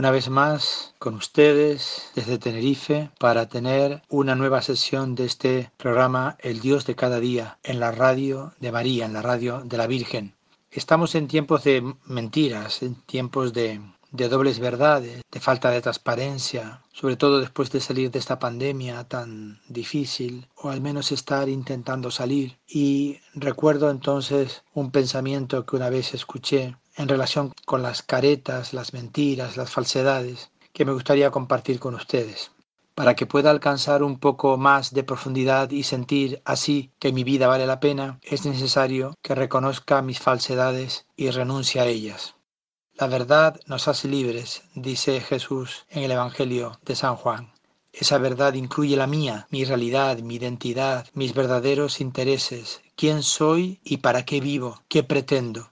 una vez más con ustedes desde Tenerife para tener una nueva sesión de este programa El Dios de cada día en la radio de María, en la radio de la Virgen. Estamos en tiempos de mentiras, en tiempos de, de dobles verdades, de falta de transparencia, sobre todo después de salir de esta pandemia tan difícil, o al menos estar intentando salir. Y recuerdo entonces un pensamiento que una vez escuché en relación con las caretas, las mentiras, las falsedades que me gustaría compartir con ustedes, para que pueda alcanzar un poco más de profundidad y sentir así que mi vida vale la pena, es necesario que reconozca mis falsedades y renuncie a ellas. La verdad nos hace libres, dice Jesús en el Evangelio de San Juan. Esa verdad incluye la mía, mi realidad, mi identidad, mis verdaderos intereses, quién soy y para qué vivo, qué pretendo.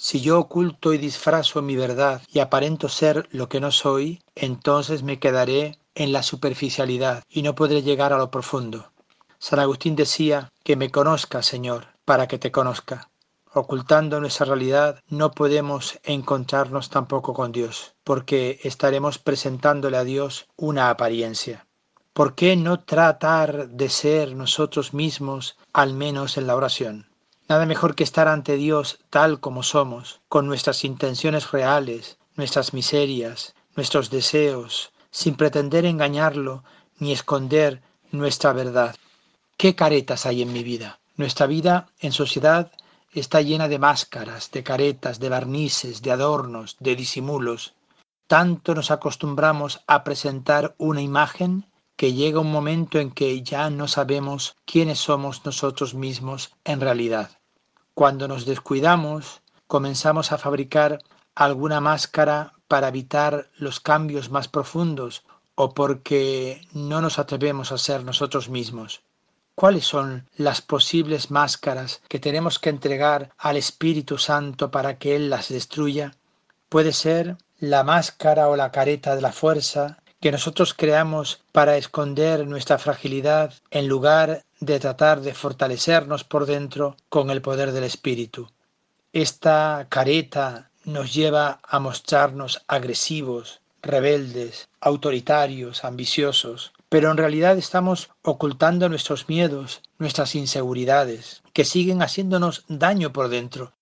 Si yo oculto y disfrazo mi verdad y aparento ser lo que no soy, entonces me quedaré en la superficialidad y no podré llegar a lo profundo. San Agustín decía que me conozca, Señor, para que te conozca. Ocultando nuestra realidad no podemos encontrarnos tampoco con Dios, porque estaremos presentándole a Dios una apariencia. ¿Por qué no tratar de ser nosotros mismos, al menos en la oración? Nada mejor que estar ante Dios tal como somos, con nuestras intenciones reales, nuestras miserias, nuestros deseos, sin pretender engañarlo ni esconder nuestra verdad. ¿Qué caretas hay en mi vida? Nuestra vida en sociedad está llena de máscaras, de caretas, de barnices, de adornos, de disimulos. Tanto nos acostumbramos a presentar una imagen que llega un momento en que ya no sabemos quiénes somos nosotros mismos en realidad. Cuando nos descuidamos, comenzamos a fabricar alguna máscara para evitar los cambios más profundos o porque no nos atrevemos a ser nosotros mismos. ¿Cuáles son las posibles máscaras que tenemos que entregar al Espíritu Santo para que Él las destruya? Puede ser la máscara o la careta de la fuerza que nosotros creamos para esconder nuestra fragilidad en lugar de tratar de fortalecernos por dentro con el poder del Espíritu. Esta careta nos lleva a mostrarnos agresivos, rebeldes, autoritarios, ambiciosos, pero en realidad estamos ocultando nuestros miedos, nuestras inseguridades, que siguen haciéndonos daño por dentro.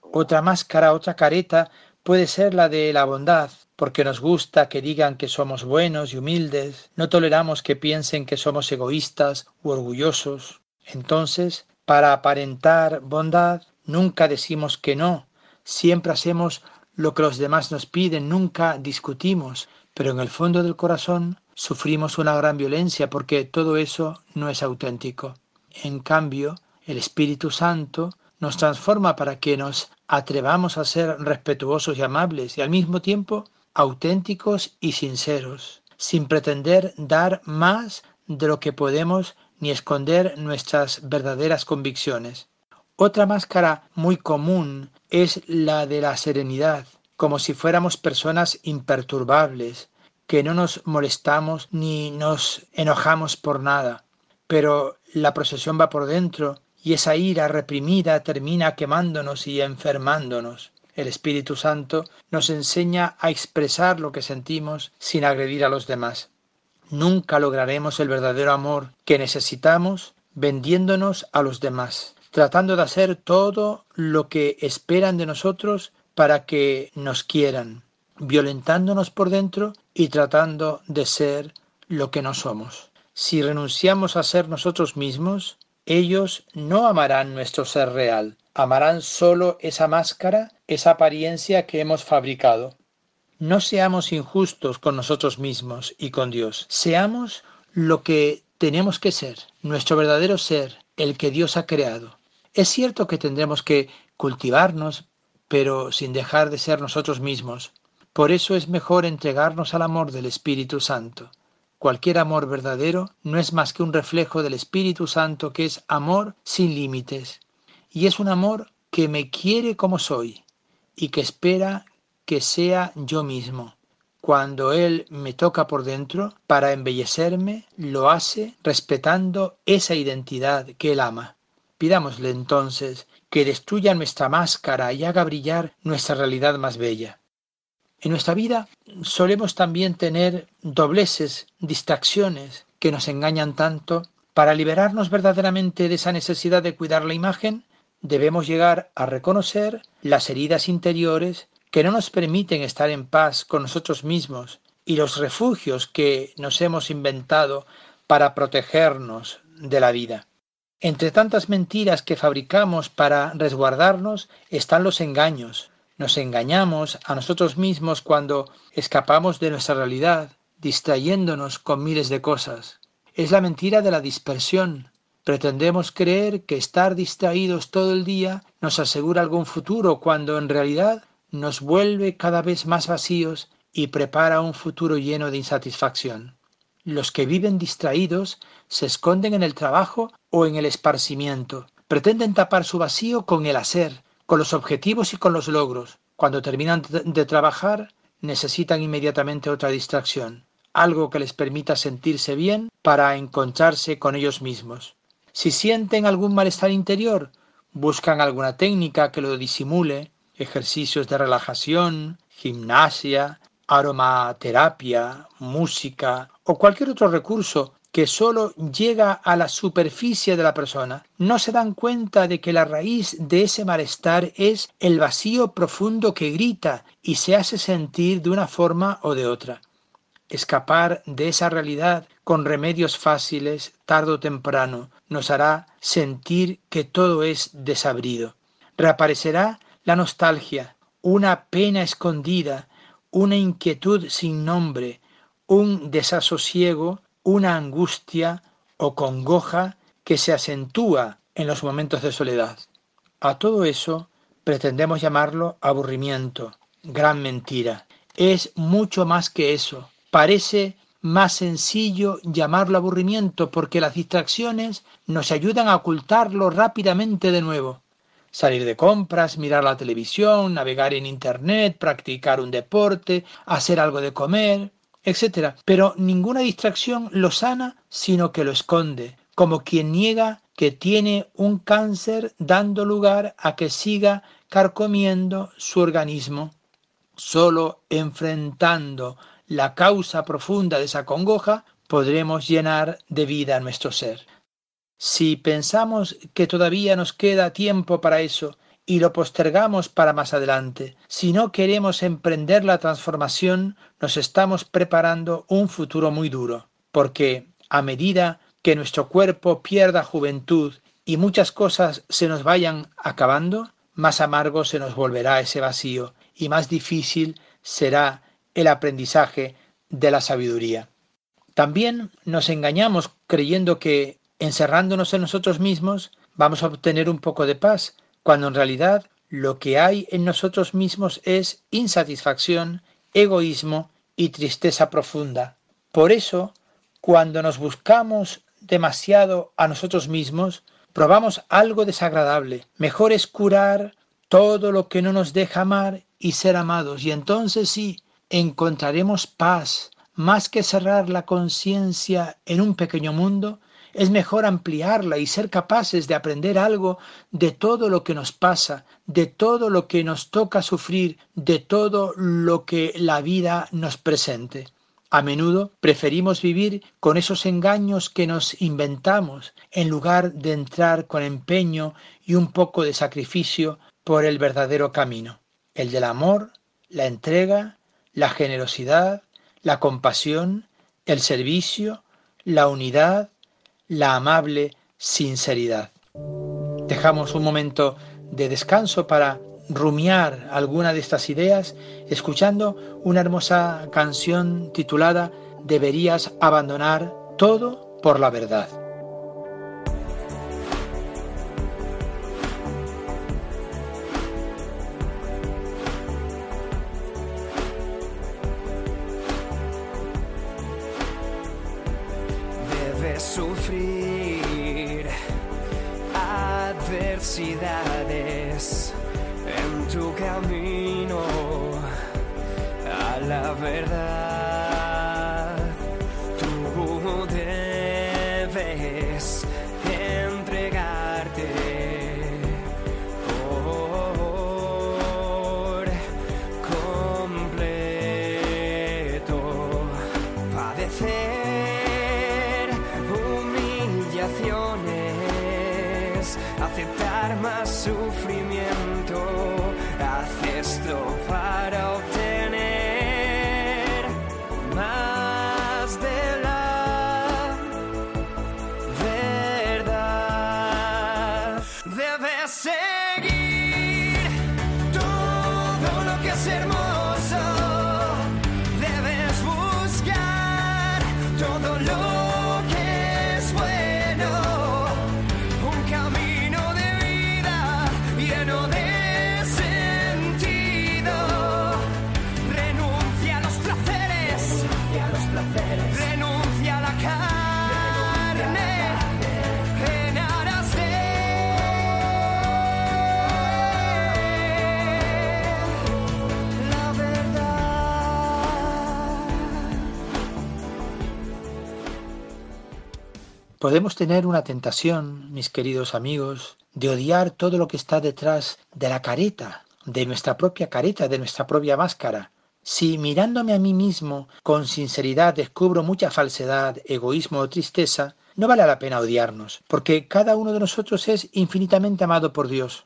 Otra máscara, otra careta puede ser la de la bondad, porque nos gusta que digan que somos buenos y humildes, no toleramos que piensen que somos egoístas u orgullosos. Entonces, para aparentar bondad, nunca decimos que no, siempre hacemos lo que los demás nos piden, nunca discutimos, pero en el fondo del corazón sufrimos una gran violencia porque todo eso no es auténtico. En cambio, el Espíritu Santo nos transforma para que nos atrevamos a ser respetuosos y amables y al mismo tiempo auténticos y sinceros, sin pretender dar más de lo que podemos ni esconder nuestras verdaderas convicciones. Otra máscara muy común es la de la serenidad, como si fuéramos personas imperturbables, que no nos molestamos ni nos enojamos por nada. Pero la procesión va por dentro y esa ira reprimida termina quemándonos y enfermándonos. El Espíritu Santo nos enseña a expresar lo que sentimos sin agredir a los demás. Nunca lograremos el verdadero amor que necesitamos vendiéndonos a los demás, tratando de hacer todo lo que esperan de nosotros para que nos quieran, violentándonos por dentro y tratando de ser lo que no somos. Si renunciamos a ser nosotros mismos, ellos no amarán nuestro ser real, amarán solo esa máscara, esa apariencia que hemos fabricado. No seamos injustos con nosotros mismos y con Dios. Seamos lo que tenemos que ser, nuestro verdadero ser, el que Dios ha creado. Es cierto que tendremos que cultivarnos, pero sin dejar de ser nosotros mismos. Por eso es mejor entregarnos al amor del Espíritu Santo. Cualquier amor verdadero no es más que un reflejo del Espíritu Santo que es amor sin límites. Y es un amor que me quiere como soy y que espera que sea yo mismo. Cuando Él me toca por dentro para embellecerme, lo hace respetando esa identidad que Él ama. Pidámosle entonces que destruya nuestra máscara y haga brillar nuestra realidad más bella. En nuestra vida solemos también tener dobleces, distracciones que nos engañan tanto. Para liberarnos verdaderamente de esa necesidad de cuidar la imagen, debemos llegar a reconocer las heridas interiores que no nos permiten estar en paz con nosotros mismos y los refugios que nos hemos inventado para protegernos de la vida. Entre tantas mentiras que fabricamos para resguardarnos están los engaños. Nos engañamos a nosotros mismos cuando escapamos de nuestra realidad, distrayéndonos con miles de cosas. Es la mentira de la dispersión. Pretendemos creer que estar distraídos todo el día nos asegura algún futuro cuando en realidad nos vuelve cada vez más vacíos y prepara un futuro lleno de insatisfacción. Los que viven distraídos se esconden en el trabajo o en el esparcimiento. Pretenden tapar su vacío con el hacer, con los objetivos y con los logros. Cuando terminan de trabajar, necesitan inmediatamente otra distracción, algo que les permita sentirse bien para encontrarse con ellos mismos. Si sienten algún malestar interior, buscan alguna técnica que lo disimule, ejercicios de relajación, gimnasia, aromaterapia, música o cualquier otro recurso que solo llega a la superficie de la persona, no se dan cuenta de que la raíz de ese malestar es el vacío profundo que grita y se hace sentir de una forma o de otra. Escapar de esa realidad con remedios fáciles, tarde o temprano, nos hará sentir que todo es desabrido. Reaparecerá la nostalgia, una pena escondida, una inquietud sin nombre, un desasosiego, una angustia o congoja que se acentúa en los momentos de soledad. A todo eso pretendemos llamarlo aburrimiento. Gran mentira. Es mucho más que eso. Parece más sencillo llamarlo aburrimiento porque las distracciones nos ayudan a ocultarlo rápidamente de nuevo salir de compras, mirar la televisión, navegar en Internet, practicar un deporte, hacer algo de comer, etc. Pero ninguna distracción lo sana, sino que lo esconde, como quien niega que tiene un cáncer dando lugar a que siga carcomiendo su organismo. Solo enfrentando la causa profunda de esa congoja podremos llenar de vida nuestro ser. Si pensamos que todavía nos queda tiempo para eso y lo postergamos para más adelante, si no queremos emprender la transformación, nos estamos preparando un futuro muy duro, porque a medida que nuestro cuerpo pierda juventud y muchas cosas se nos vayan acabando, más amargo se nos volverá ese vacío y más difícil será el aprendizaje de la sabiduría. También nos engañamos creyendo que encerrándonos en nosotros mismos, vamos a obtener un poco de paz, cuando en realidad lo que hay en nosotros mismos es insatisfacción, egoísmo y tristeza profunda. Por eso, cuando nos buscamos demasiado a nosotros mismos, probamos algo desagradable. Mejor es curar todo lo que no nos deja amar y ser amados, y entonces sí, encontraremos paz, más que cerrar la conciencia en un pequeño mundo, es mejor ampliarla y ser capaces de aprender algo de todo lo que nos pasa, de todo lo que nos toca sufrir, de todo lo que la vida nos presente. A menudo preferimos vivir con esos engaños que nos inventamos en lugar de entrar con empeño y un poco de sacrificio por el verdadero camino, el del amor, la entrega, la generosidad, la compasión, el servicio, la unidad, la amable sinceridad. Dejamos un momento de descanso para rumiar alguna de estas ideas escuchando una hermosa canción titulada Deberías abandonar todo por la verdad. En tu camino a la verdad. Aceptar más sufrimiento, haces esto para Podemos tener una tentación, mis queridos amigos, de odiar todo lo que está detrás de la careta, de nuestra propia careta, de nuestra propia máscara. Si mirándome a mí mismo con sinceridad descubro mucha falsedad, egoísmo o tristeza, no vale la pena odiarnos, porque cada uno de nosotros es infinitamente amado por Dios.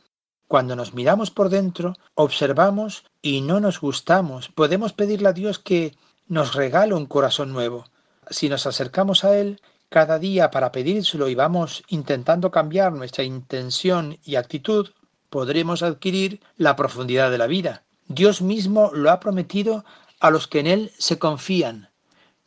Cuando nos miramos por dentro, observamos y no nos gustamos, podemos pedirle a Dios que nos regale un corazón nuevo. Si nos acercamos a Él cada día para pedírselo y vamos intentando cambiar nuestra intención y actitud, podremos adquirir la profundidad de la vida. Dios mismo lo ha prometido a los que en Él se confían.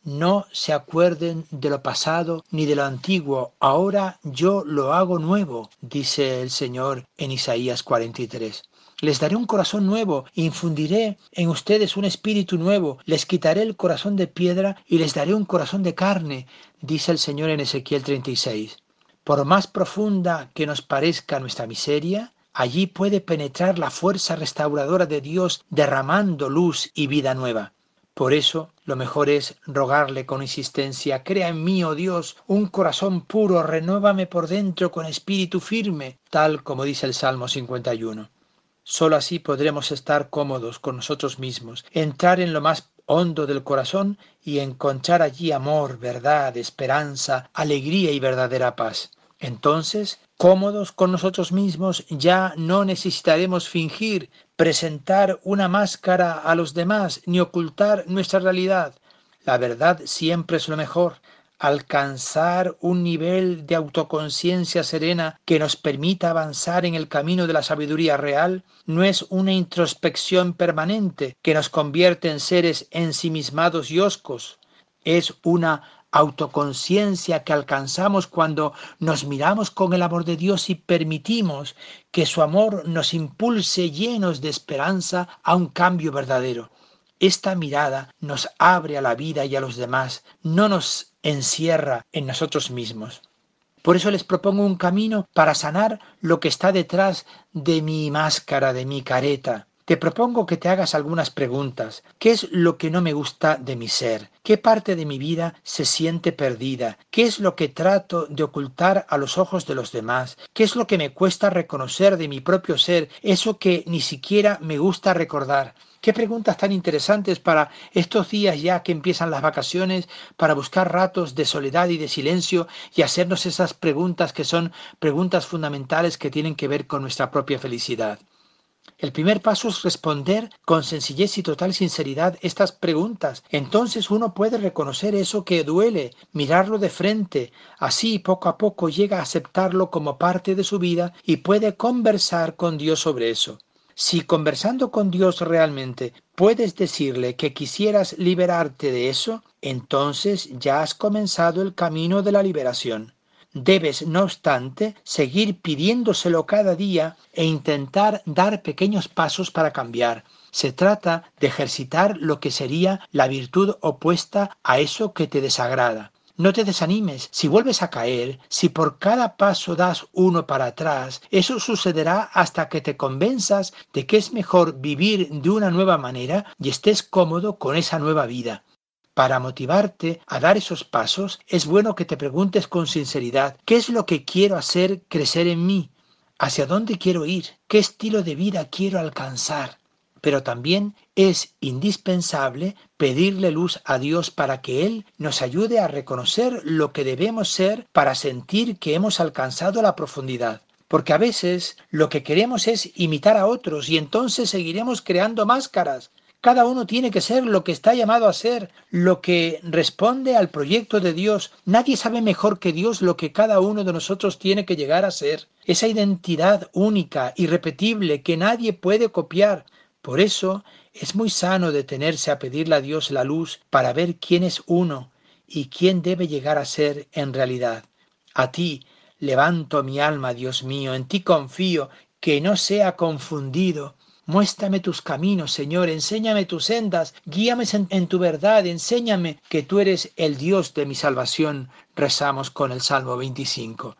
No se acuerden de lo pasado ni de lo antiguo, ahora yo lo hago nuevo, dice el Señor en Isaías 43. Les daré un corazón nuevo, infundiré en ustedes un espíritu nuevo, les quitaré el corazón de piedra y les daré un corazón de carne, dice el Señor en Ezequiel 36. Por más profunda que nos parezca nuestra miseria, allí puede penetrar la fuerza restauradora de Dios derramando luz y vida nueva. Por eso, lo mejor es rogarle con insistencia, crea en mí, oh Dios, un corazón puro, renuévame por dentro con espíritu firme, tal como dice el Salmo 51. Solo así podremos estar cómodos con nosotros mismos, entrar en lo más hondo del corazón y encontrar allí amor, verdad, esperanza, alegría y verdadera paz. Entonces, cómodos con nosotros mismos, ya no necesitaremos fingir, presentar una máscara a los demás, ni ocultar nuestra realidad. La verdad siempre es lo mejor. Alcanzar un nivel de autoconciencia serena que nos permita avanzar en el camino de la sabiduría real no es una introspección permanente que nos convierte en seres ensimismados y hoscos. Es una autoconciencia que alcanzamos cuando nos miramos con el amor de Dios y permitimos que su amor nos impulse llenos de esperanza a un cambio verdadero. Esta mirada nos abre a la vida y a los demás, no nos encierra en nosotros mismos. Por eso les propongo un camino para sanar lo que está detrás de mi máscara, de mi careta. Te propongo que te hagas algunas preguntas. ¿Qué es lo que no me gusta de mi ser? ¿Qué parte de mi vida se siente perdida? ¿Qué es lo que trato de ocultar a los ojos de los demás? ¿Qué es lo que me cuesta reconocer de mi propio ser? Eso que ni siquiera me gusta recordar. Qué preguntas tan interesantes para estos días ya que empiezan las vacaciones, para buscar ratos de soledad y de silencio y hacernos esas preguntas que son preguntas fundamentales que tienen que ver con nuestra propia felicidad. El primer paso es responder con sencillez y total sinceridad estas preguntas. Entonces uno puede reconocer eso que duele, mirarlo de frente. Así poco a poco llega a aceptarlo como parte de su vida y puede conversar con Dios sobre eso. Si conversando con Dios realmente puedes decirle que quisieras liberarte de eso, entonces ya has comenzado el camino de la liberación. Debes, no obstante, seguir pidiéndoselo cada día e intentar dar pequeños pasos para cambiar. Se trata de ejercitar lo que sería la virtud opuesta a eso que te desagrada. No te desanimes. Si vuelves a caer, si por cada paso das uno para atrás, eso sucederá hasta que te convenzas de que es mejor vivir de una nueva manera y estés cómodo con esa nueva vida. Para motivarte a dar esos pasos, es bueno que te preguntes con sinceridad, ¿qué es lo que quiero hacer crecer en mí? ¿Hacia dónde quiero ir? ¿Qué estilo de vida quiero alcanzar? Pero también es indispensable pedirle luz a Dios para que Él nos ayude a reconocer lo que debemos ser para sentir que hemos alcanzado la profundidad. Porque a veces lo que queremos es imitar a otros y entonces seguiremos creando máscaras. Cada uno tiene que ser lo que está llamado a ser, lo que responde al proyecto de Dios. Nadie sabe mejor que Dios lo que cada uno de nosotros tiene que llegar a ser. Esa identidad única, irrepetible, que nadie puede copiar, por eso es muy sano detenerse a pedirle a Dios la luz para ver quién es uno y quién debe llegar a ser en realidad. A ti levanto mi alma, Dios mío, en ti confío, que no sea confundido. Muéstrame tus caminos, Señor, enséñame tus sendas, guíame en, tu verdad, enséñame que tú eres el Dios de mi salvación, rezamos con el Salmo 25.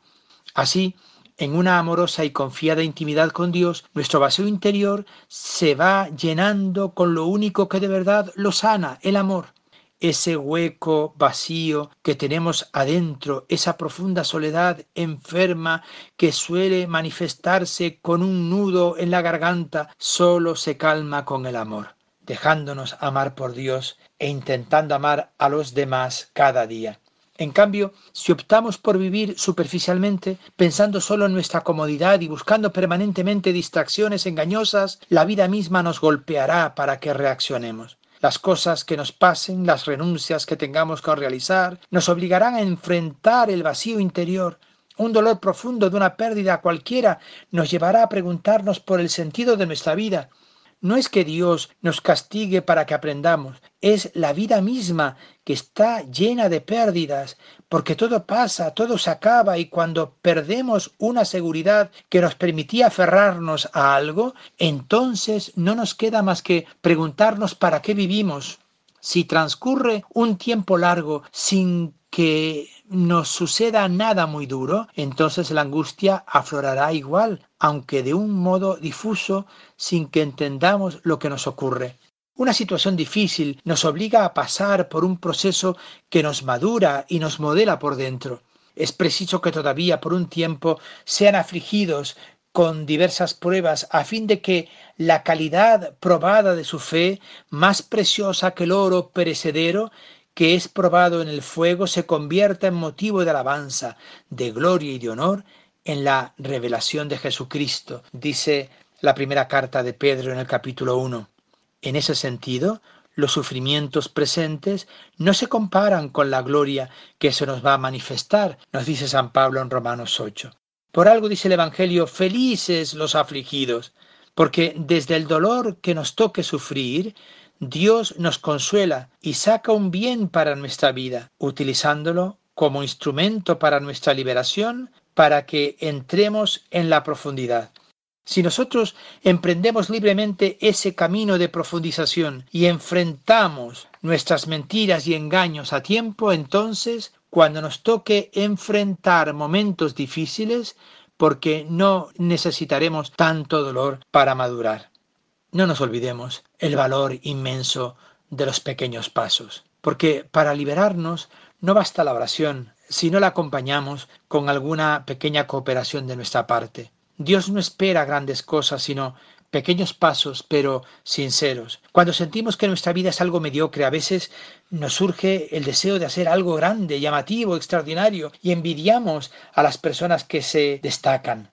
Así, en una amorosa y confiada intimidad con Dios, nuestro vacío interior se va llenando con lo único que de verdad lo sana, el amor. Ese hueco vacío que tenemos adentro, esa profunda soledad enferma que suele manifestarse con un nudo en la garganta, solo se calma con el amor, dejándonos amar por Dios e intentando amar a los demás cada día. En cambio, si optamos por vivir superficialmente, pensando solo en nuestra comodidad y buscando permanentemente distracciones engañosas, la vida misma nos golpeará para que reaccionemos. Las cosas que nos pasen, las renuncias que tengamos que realizar, nos obligarán a enfrentar el vacío interior. Un dolor profundo de una pérdida cualquiera nos llevará a preguntarnos por el sentido de nuestra vida no es que Dios nos castigue para que aprendamos, es la vida misma que está llena de pérdidas, porque todo pasa, todo se acaba y cuando perdemos una seguridad que nos permitía aferrarnos a algo, entonces no nos queda más que preguntarnos para qué vivimos. Si transcurre un tiempo largo sin que nos suceda nada muy duro, entonces la angustia aflorará igual, aunque de un modo difuso, sin que entendamos lo que nos ocurre. Una situación difícil nos obliga a pasar por un proceso que nos madura y nos modela por dentro. Es preciso que todavía por un tiempo sean afligidos con diversas pruebas a fin de que la calidad probada de su fe, más preciosa que el oro perecedero, que es probado en el fuego se convierta en motivo de alabanza, de gloria y de honor en la revelación de Jesucristo, dice la primera carta de Pedro en el capítulo 1. En ese sentido, los sufrimientos presentes no se comparan con la gloria que se nos va a manifestar, nos dice San Pablo en Romanos 8. Por algo dice el Evangelio, felices los afligidos, porque desde el dolor que nos toque sufrir, Dios nos consuela y saca un bien para nuestra vida, utilizándolo como instrumento para nuestra liberación, para que entremos en la profundidad. Si nosotros emprendemos libremente ese camino de profundización y enfrentamos nuestras mentiras y engaños a tiempo, entonces, cuando nos toque enfrentar momentos difíciles, porque no necesitaremos tanto dolor para madurar. No nos olvidemos el valor inmenso de los pequeños pasos, porque para liberarnos no basta la oración si no la acompañamos con alguna pequeña cooperación de nuestra parte. Dios no espera grandes cosas, sino pequeños pasos, pero sinceros. Cuando sentimos que nuestra vida es algo mediocre, a veces nos surge el deseo de hacer algo grande, llamativo, extraordinario, y envidiamos a las personas que se destacan.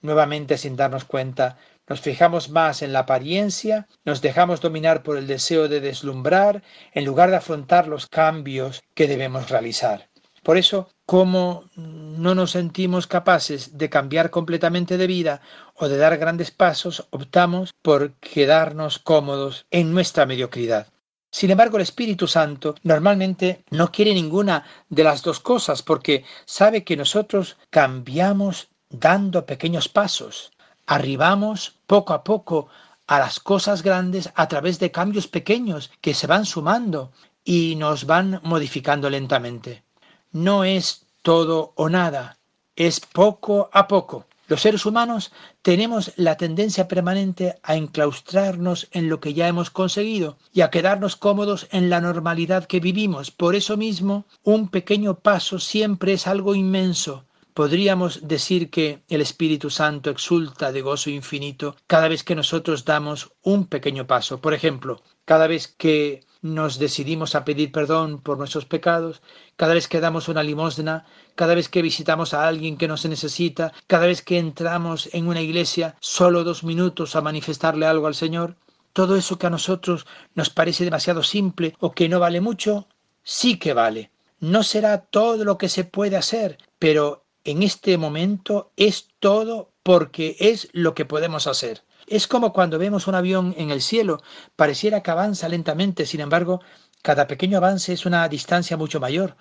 Nuevamente, sin darnos cuenta, nos fijamos más en la apariencia, nos dejamos dominar por el deseo de deslumbrar, en lugar de afrontar los cambios que debemos realizar. Por eso, como no nos sentimos capaces de cambiar completamente de vida o de dar grandes pasos, optamos por quedarnos cómodos en nuestra mediocridad. Sin embargo, el Espíritu Santo normalmente no quiere ninguna de las dos cosas porque sabe que nosotros cambiamos dando pequeños pasos arribamos poco a poco a las cosas grandes a través de cambios pequeños que se van sumando y nos van modificando lentamente. No es todo o nada, es poco a poco. Los seres humanos tenemos la tendencia permanente a enclaustrarnos en lo que ya hemos conseguido y a quedarnos cómodos en la normalidad que vivimos. Por eso mismo, un pequeño paso siempre es algo inmenso. Podríamos decir que el Espíritu Santo exulta de gozo infinito cada vez que nosotros damos un pequeño paso. Por ejemplo, cada vez que nos decidimos a pedir perdón por nuestros pecados, cada vez que damos una limosna, cada vez que visitamos a alguien que nos necesita, cada vez que entramos en una iglesia solo dos minutos a manifestarle algo al Señor, todo eso que a nosotros nos parece demasiado simple o que no vale mucho, sí que vale. No será todo lo que se puede hacer, pero en este momento es todo porque es lo que podemos hacer. Es como cuando vemos un avión en el cielo, pareciera que avanza lentamente, sin embargo, cada pequeño avance es una distancia mucho mayor.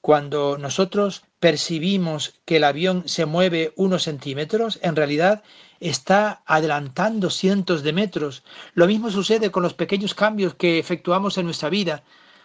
Cuando nosotros percibimos que el avión se mueve unos centímetros, en realidad está adelantando cientos de metros. Lo mismo sucede con los pequeños cambios que efectuamos en nuestra vida.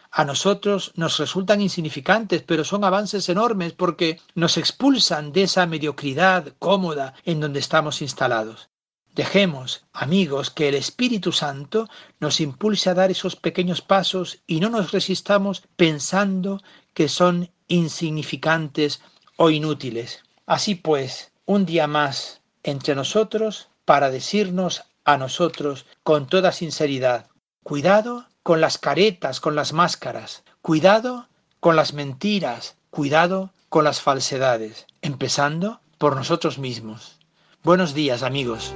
A nosotros nos resultan insignificantes, pero son avances enormes porque nos expulsan de esa mediocridad cómoda en donde estamos instalados. Dejemos, amigos, que el Espíritu Santo nos impulse a dar esos pequeños pasos y no nos resistamos pensando que son insignificantes o inútiles. Así pues, un día más entre nosotros para decirnos a nosotros con toda sinceridad, cuidado con las caretas, con las máscaras, cuidado con las mentiras, cuidado con las falsedades, empezando por nosotros mismos. Buenos días amigos.